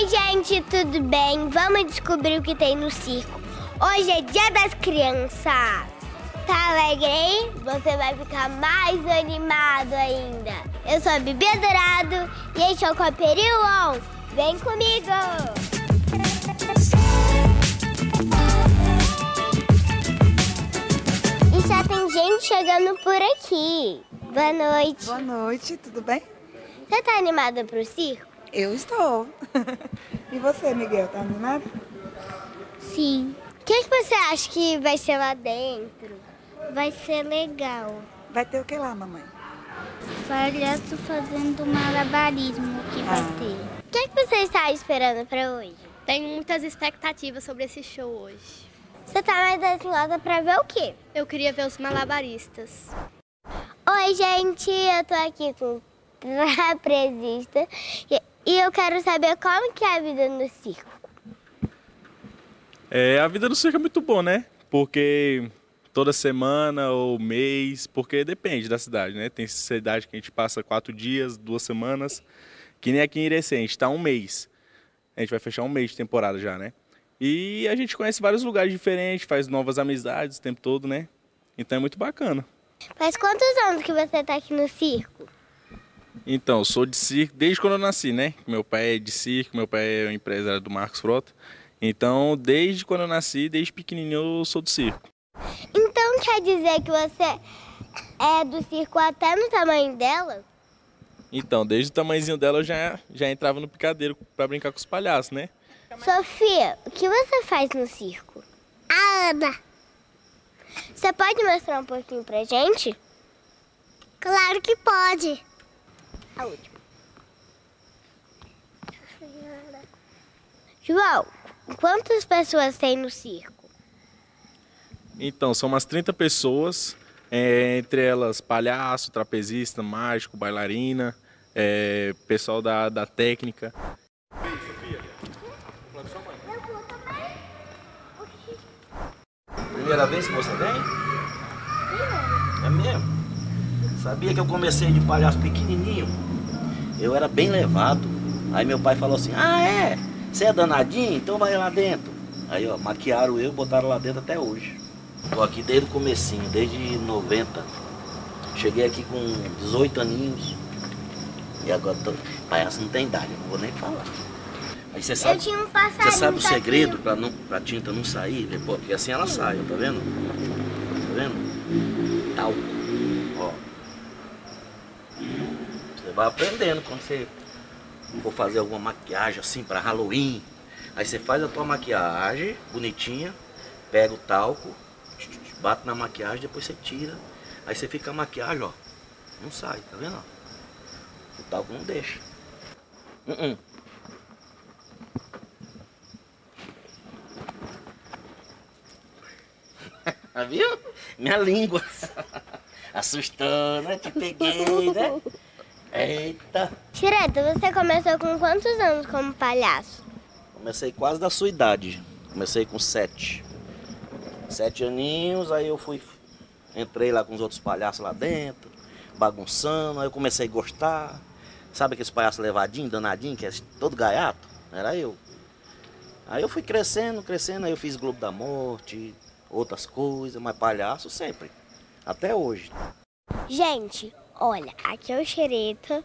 Oi, gente, tudo bem? Vamos descobrir o que tem no circo. Hoje é Dia das Crianças. Tá alegre, hein? Você vai ficar mais animado ainda. Eu sou a Bibi Dourado e este é o Coperiu On. Vem comigo! E já tem gente chegando por aqui. Boa noite. Boa noite, tudo bem? Você tá animada pro circo? Eu estou. e você, Miguel, tá animado? Sim. O que, que você acha que vai ser lá dentro? Vai ser legal. Vai ter o que lá, mamãe? Palhaço fazendo malabarismo que vai Ah. ter. O que, que você está esperando pra hoje? Tenho muitas expectativas sobre esse show hoje. Você tá mais ansiosa pra ver o quê? Eu queria ver os malabaristas. Oi, gente, eu tô aqui com o trapezista e, eu quero saber como que é a vida no circo. É, a vida no circo é muito bom, né? Porque toda semana ou mês, porque depende da cidade, né? Tem cidade que a gente passa quatro dias, duas semanas, que nem aqui em Irecê, a gente tá um mês. A gente vai fechar um mês de temporada já, né? E a gente conhece vários lugares diferentes, faz novas amizades o tempo todo, né? Então é muito bacana. Faz quantos anos que você tá aqui no circo? Então, sou de circo desde quando eu nasci, né? Meu pai é de circo, meu pai é o empresário do Marcos Frota. Então, desde quando eu nasci, desde pequenininho eu sou do circo. Então quer dizer que você é do circo até no tamanho dela? Então, desde o tamanhozinho dela eu já, já entrava no picadeiro pra brincar com os palhaços, né? Sofia, o que você faz no circo? A Ana. Você pode mostrar um pouquinho pra gente? Claro que pode. A última. João, quantas pessoas tem no circo? Então, são umas 30 pessoas, é, entre elas palhaço, trapezista, mágico, bailarina, é, pessoal da, da técnica. Primeira vez que você vem? É mesmo? Sabia que eu comecei de palhaço pequenininho? Eu era bem levado. Aí meu pai falou assim: Ah, é? Você é danadinho? Então vai lá dentro. Aí, ó, maquiaram eu e botaram lá dentro até hoje. Tô aqui desde o comecinho, desde 90. Cheguei aqui com 18 aninhos. E agora tô... palhaço não tem idade, não vou nem falar. Aí você sabe. Um. Você sabe o segredo pra, não, pra tinta não sair depois? Porque assim ela sai, ó, tá vendo? Tá vendo? Talco. Ó. Você vai aprendendo quando você for fazer alguma maquiagem assim pra Halloween. Aí você faz a tua maquiagem bonitinha, pega o talco, bate na maquiagem, depois você tira. Aí você fica a maquiagem, ó. Não sai, tá vendo? O talco não deixa. Uh -uh. Viu? Minha língua. Assustou, né? Te peguei, né? Eita. Tireta, você começou com quantos anos como palhaço? Comecei quase da sua idade. Comecei com sete. Sete aninhos, aí eu fui. Entrei lá com os outros palhaços lá dentro, bagunçando, aí eu comecei a gostar. Sabe aqueles palhaços levadinhos, danadinho, que é todo gaiato? Era eu. Aí eu fui crescendo, crescendo, aí eu fiz Globo da Morte, outras coisas, mas palhaço sempre. Até hoje. Gente, olha, aqui é o xereta,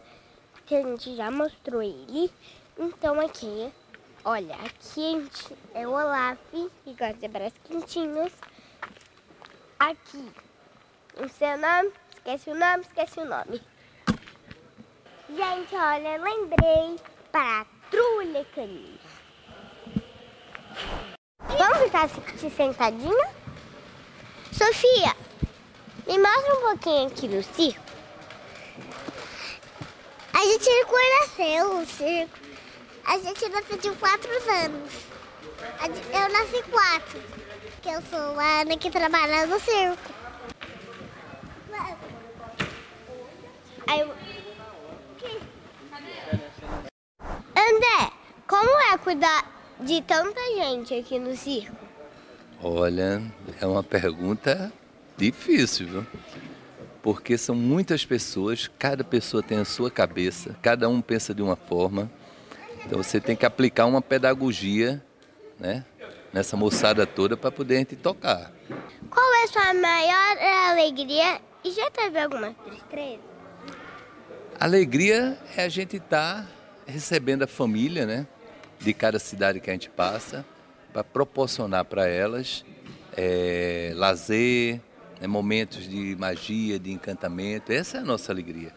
que a gente já mostrou ele. Então aqui, olha, aqui a gente é o Olaf, que gosta de braços quentinhos. Aqui, o seu nome, esquece o nome, esquece o nome. Gente, olha, lembrei, patrulha canina. Vamos ficar se- sentadinha? Sofia, me mostra um pouquinho aqui no circo. A gente conheceu o circo. A gente nasceu de quatro anos. Eu nasci quatro. Que eu sou a Ana que trabalha no circo. Aí. André, como é cuidar de tanta gente aqui no circo? Olha, é uma pergunta difícil, viu? Porque são muitas pessoas, cada pessoa tem a sua cabeça, cada um pensa de uma forma. Então você tem que aplicar uma pedagogia, né? Nessa moçada toda para poder a gente tocar. Qual é a sua maior alegria e já teve alguma tristeza? Alegria é a gente estar tá recebendo a família, né? De cada cidade que a gente passa, para proporcionar para elas é, lazer, né, momentos de magia, de encantamento. Essa é a nossa alegria.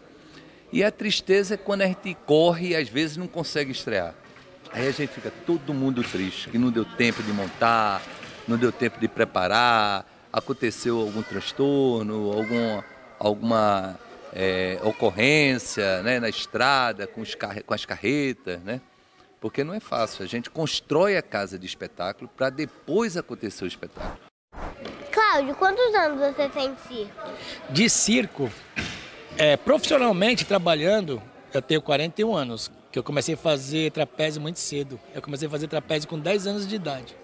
E a tristeza é quando a gente corre e às vezes não consegue estrear. Aí a gente fica todo mundo triste, que não deu tempo de montar, não deu tempo de preparar, aconteceu algum transtorno, algum, alguma é, ocorrência né, na estrada, com, com as carretas, né? Porque não é fácil. A gente constrói a casa de espetáculo para depois acontecer o espetáculo. Cláudio, quantos anos você tem de circo? De circo, é, profissionalmente trabalhando, eu tenho 41 anos, que eu comecei a fazer trapézio muito cedo. Eu comecei a fazer trapézio com 10 anos de idade.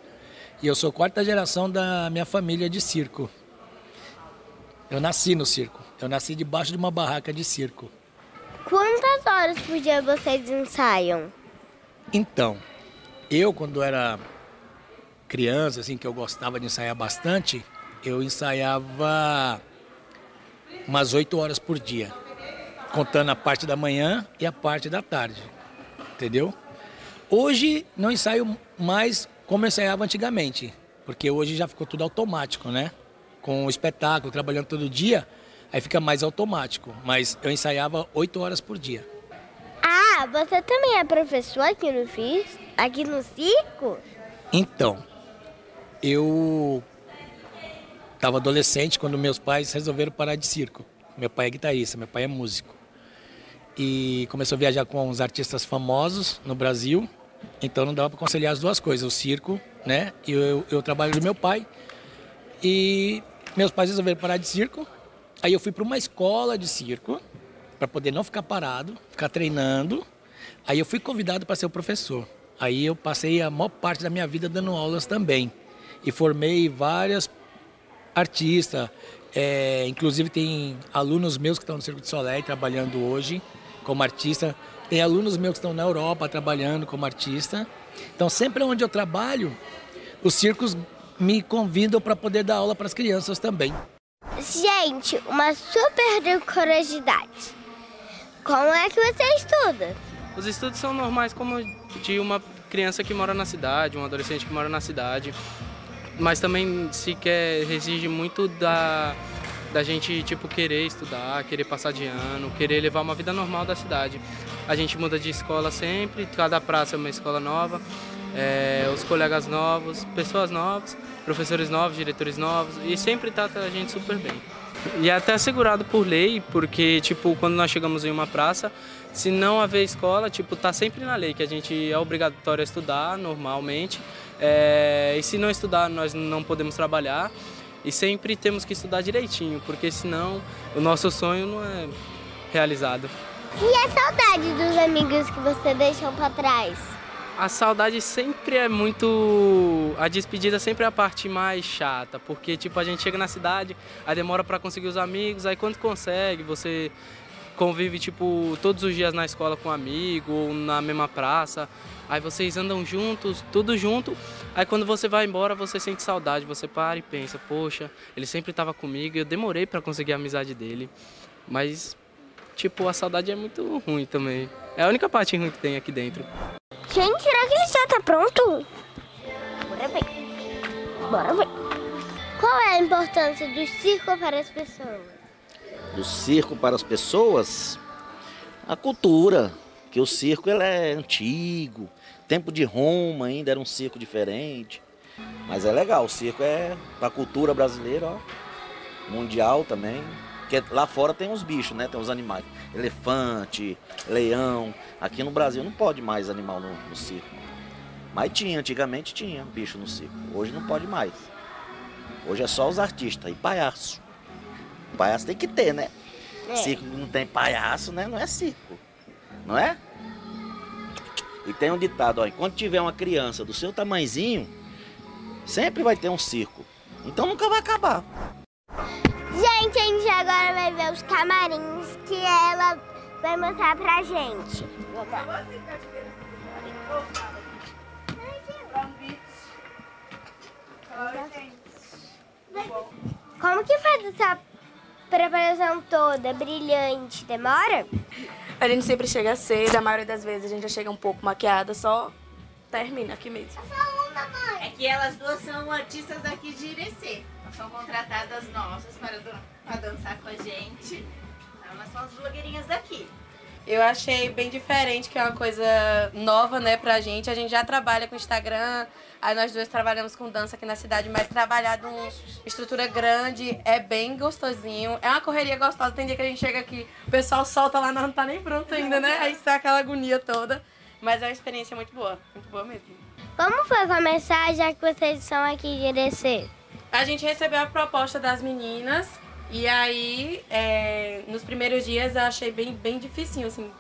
E eu sou quarta geração da minha família de circo. Eu nasci no circo. Eu nasci debaixo de uma barraca de circo. Quantas horas por dia vocês ensaiam? Então, eu quando era criança, assim, que eu gostava de ensaiar bastante, eu ensaiava umas oito horas por dia, contando a parte da manhã e a parte da tarde, entendeu? Hoje não ensaio mais como eu ensaiava antigamente, porque hoje já ficou tudo automático, né? Com o espetáculo, trabalhando todo dia, aí fica mais automático. Mas eu ensaiava oito horas por dia. Ah, você também é professor aqui no FIS? Aqui no circo? Então, eu estava adolescente quando meus pais resolveram parar de circo. Meu pai é guitarrista, meu pai é músico. E começou a viajar com uns artistas famosos no Brasil. Então não dava para conciliar as duas coisas, o circo, né? E eu, eu trabalho do meu pai. E meus pais resolveram parar de circo. Aí eu fui para uma escola de circo para poder não ficar parado, ficar treinando. Aí eu fui convidado para ser o professor. Aí eu passei a maior parte da minha vida dando aulas também. E formei várias artistas. É, inclusive tem alunos meus que estão no Circo de Soleil trabalhando hoje como artista. Tem alunos meus que estão na Europa trabalhando como artista. Então sempre onde eu trabalho, os circos me convidam para poder dar aula para as crianças também. Gente, uma super curiosidade. Como é que você estuda? Os estudos são normais como de uma criança que mora na cidade, um adolescente que mora na cidade. Mas também se quer, exige muito da, da gente tipo querer estudar, querer passar de ano, querer levar uma vida normal da cidade. A gente muda de escola sempre, cada praça é uma escola nova, é, os colegas novos, pessoas novas, professores novos, diretores novos e sempre trata a gente super bem. E é até assegurado por lei, porque, tipo, quando nós chegamos em uma praça, se não haver escola, tipo, tá sempre na lei que a gente é obrigatório estudar normalmente. É, e se não estudar, nós não podemos trabalhar. E sempre temos que estudar direitinho, porque senão o nosso sonho não é realizado. E a saudade dos amigos que você deixou para trás? A saudade sempre é muito. A despedida sempre é a parte mais chata, porque tipo a gente chega na cidade, aí demora para conseguir os amigos, aí quando consegue, você convive tipo todos os dias na escola com um amigo ou na mesma praça. Aí vocês andam juntos, tudo junto. Aí quando você vai embora, você sente saudade, você para e pensa, poxa, ele sempre estava comigo, eu demorei para conseguir a amizade dele. Mas tipo, a saudade é muito ruim também. É a única parte ruim que tem aqui dentro. Gente, será que ele já tá pronto? Bora ver. Bora ver. Qual é a importância do circo para as pessoas? Do circo para as pessoas? A cultura, que o circo ele é antigo. Tempo de Roma ainda era um circo diferente. Mas é legal, o circo é para a cultura brasileira, ó, mundial também. Porque lá fora tem os bichos, né? Tem os animais. Elefante, leão. Aqui no Brasil não pode mais animal no, no circo. Mas tinha, antigamente tinha bicho no circo. Hoje não pode mais. Hoje é só os artistas e palhaço. Palhaço tem que ter, né? É. Circo não tem palhaço, né? Não é circo. Não é? E tem um ditado, ó, enquanto tiver uma criança do seu tamanzinho, sempre vai ter um circo. Então nunca vai acabar. Gente, a gente agora vai ver os camarins que ela vai mostrar pra gente. Vamos lá. Como que faz essa preparação toda brilhante? Demora? A gente sempre chega cedo, a maioria das vezes a gente já chega um pouco maquiada, só termina aqui mesmo. É que elas duas são artistas daqui de Irecê. Elas são contratadas nossas para, dan- para dançar com a gente. Elas são as blogueirinhas daqui. Eu achei bem diferente, que é uma coisa nova, né, pra gente. A gente já trabalha com Instagram, aí nós duas trabalhamos com dança aqui na cidade, mas trabalhar numa estrutura grande é bem gostosinho. É uma correria gostosa. Tem dia que a gente chega aqui, o pessoal solta lá, não tá nem pronto ainda, né? Aí está aquela agonia toda. Mas é uma experiência muito boa, muito boa mesmo. Como foi começar, já que vocês são aqui de Irecê? A gente recebeu a proposta das meninas e aí, é, nos primeiros dias eu achei bem, bem dificinho, assim,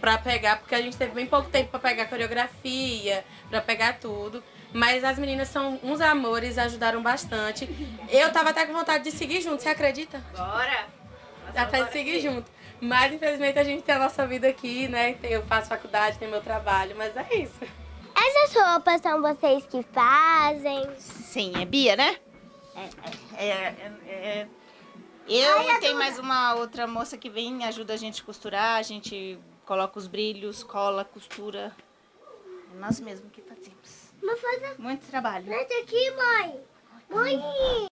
pra pegar, porque a gente teve bem pouco tempo pra pegar coreografia, pra pegar tudo. Mas as meninas são uns amores, ajudaram bastante. Eu tava até com vontade de seguir junto, você acredita? Bora! Até de seguir junto. Mas infelizmente a gente tem a nossa vida aqui, né? Eu faço faculdade, tenho meu trabalho, mas é isso. Essas roupas são vocês que fazem? Sim, é Bia, né? É, é, é- eu e tem mais uma outra moça que vem ajuda a gente a costurar, a gente coloca os brilhos, cola, costura. É nós mesmos que fazemos. Muito trabalho. esse aqui, mãe. Mãe!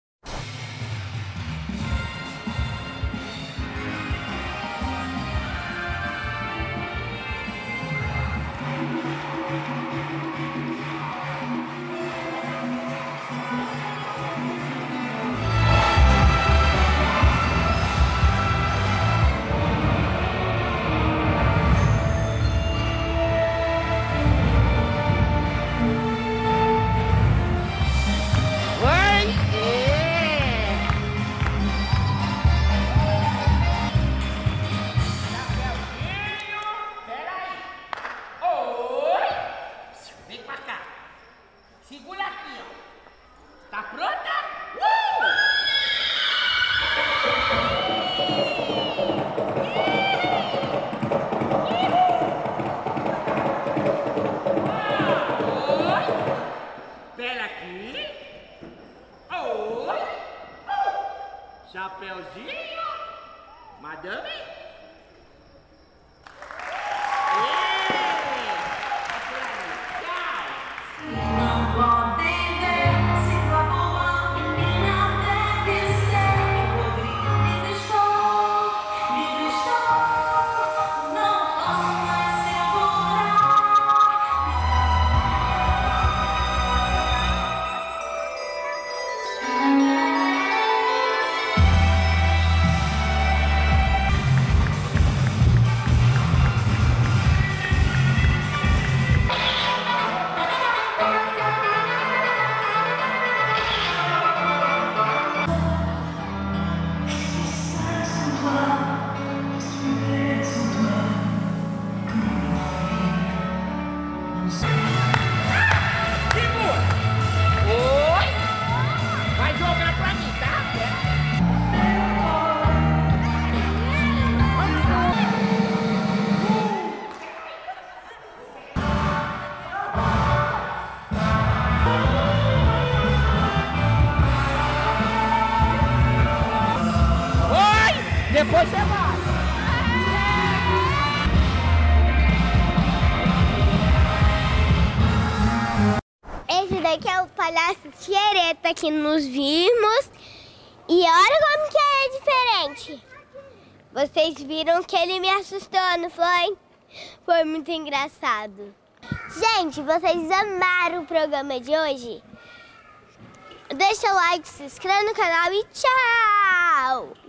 Chapeuzinho. Madame. Esse daqui é o palhaço Tiereta que nos vimos. E olha como que é diferente. Vocês viram que ele me assustou, não foi? Foi muito engraçado. Gente, vocês amaram o programa de hoje? Deixa o like, se inscreva no canal e tchau!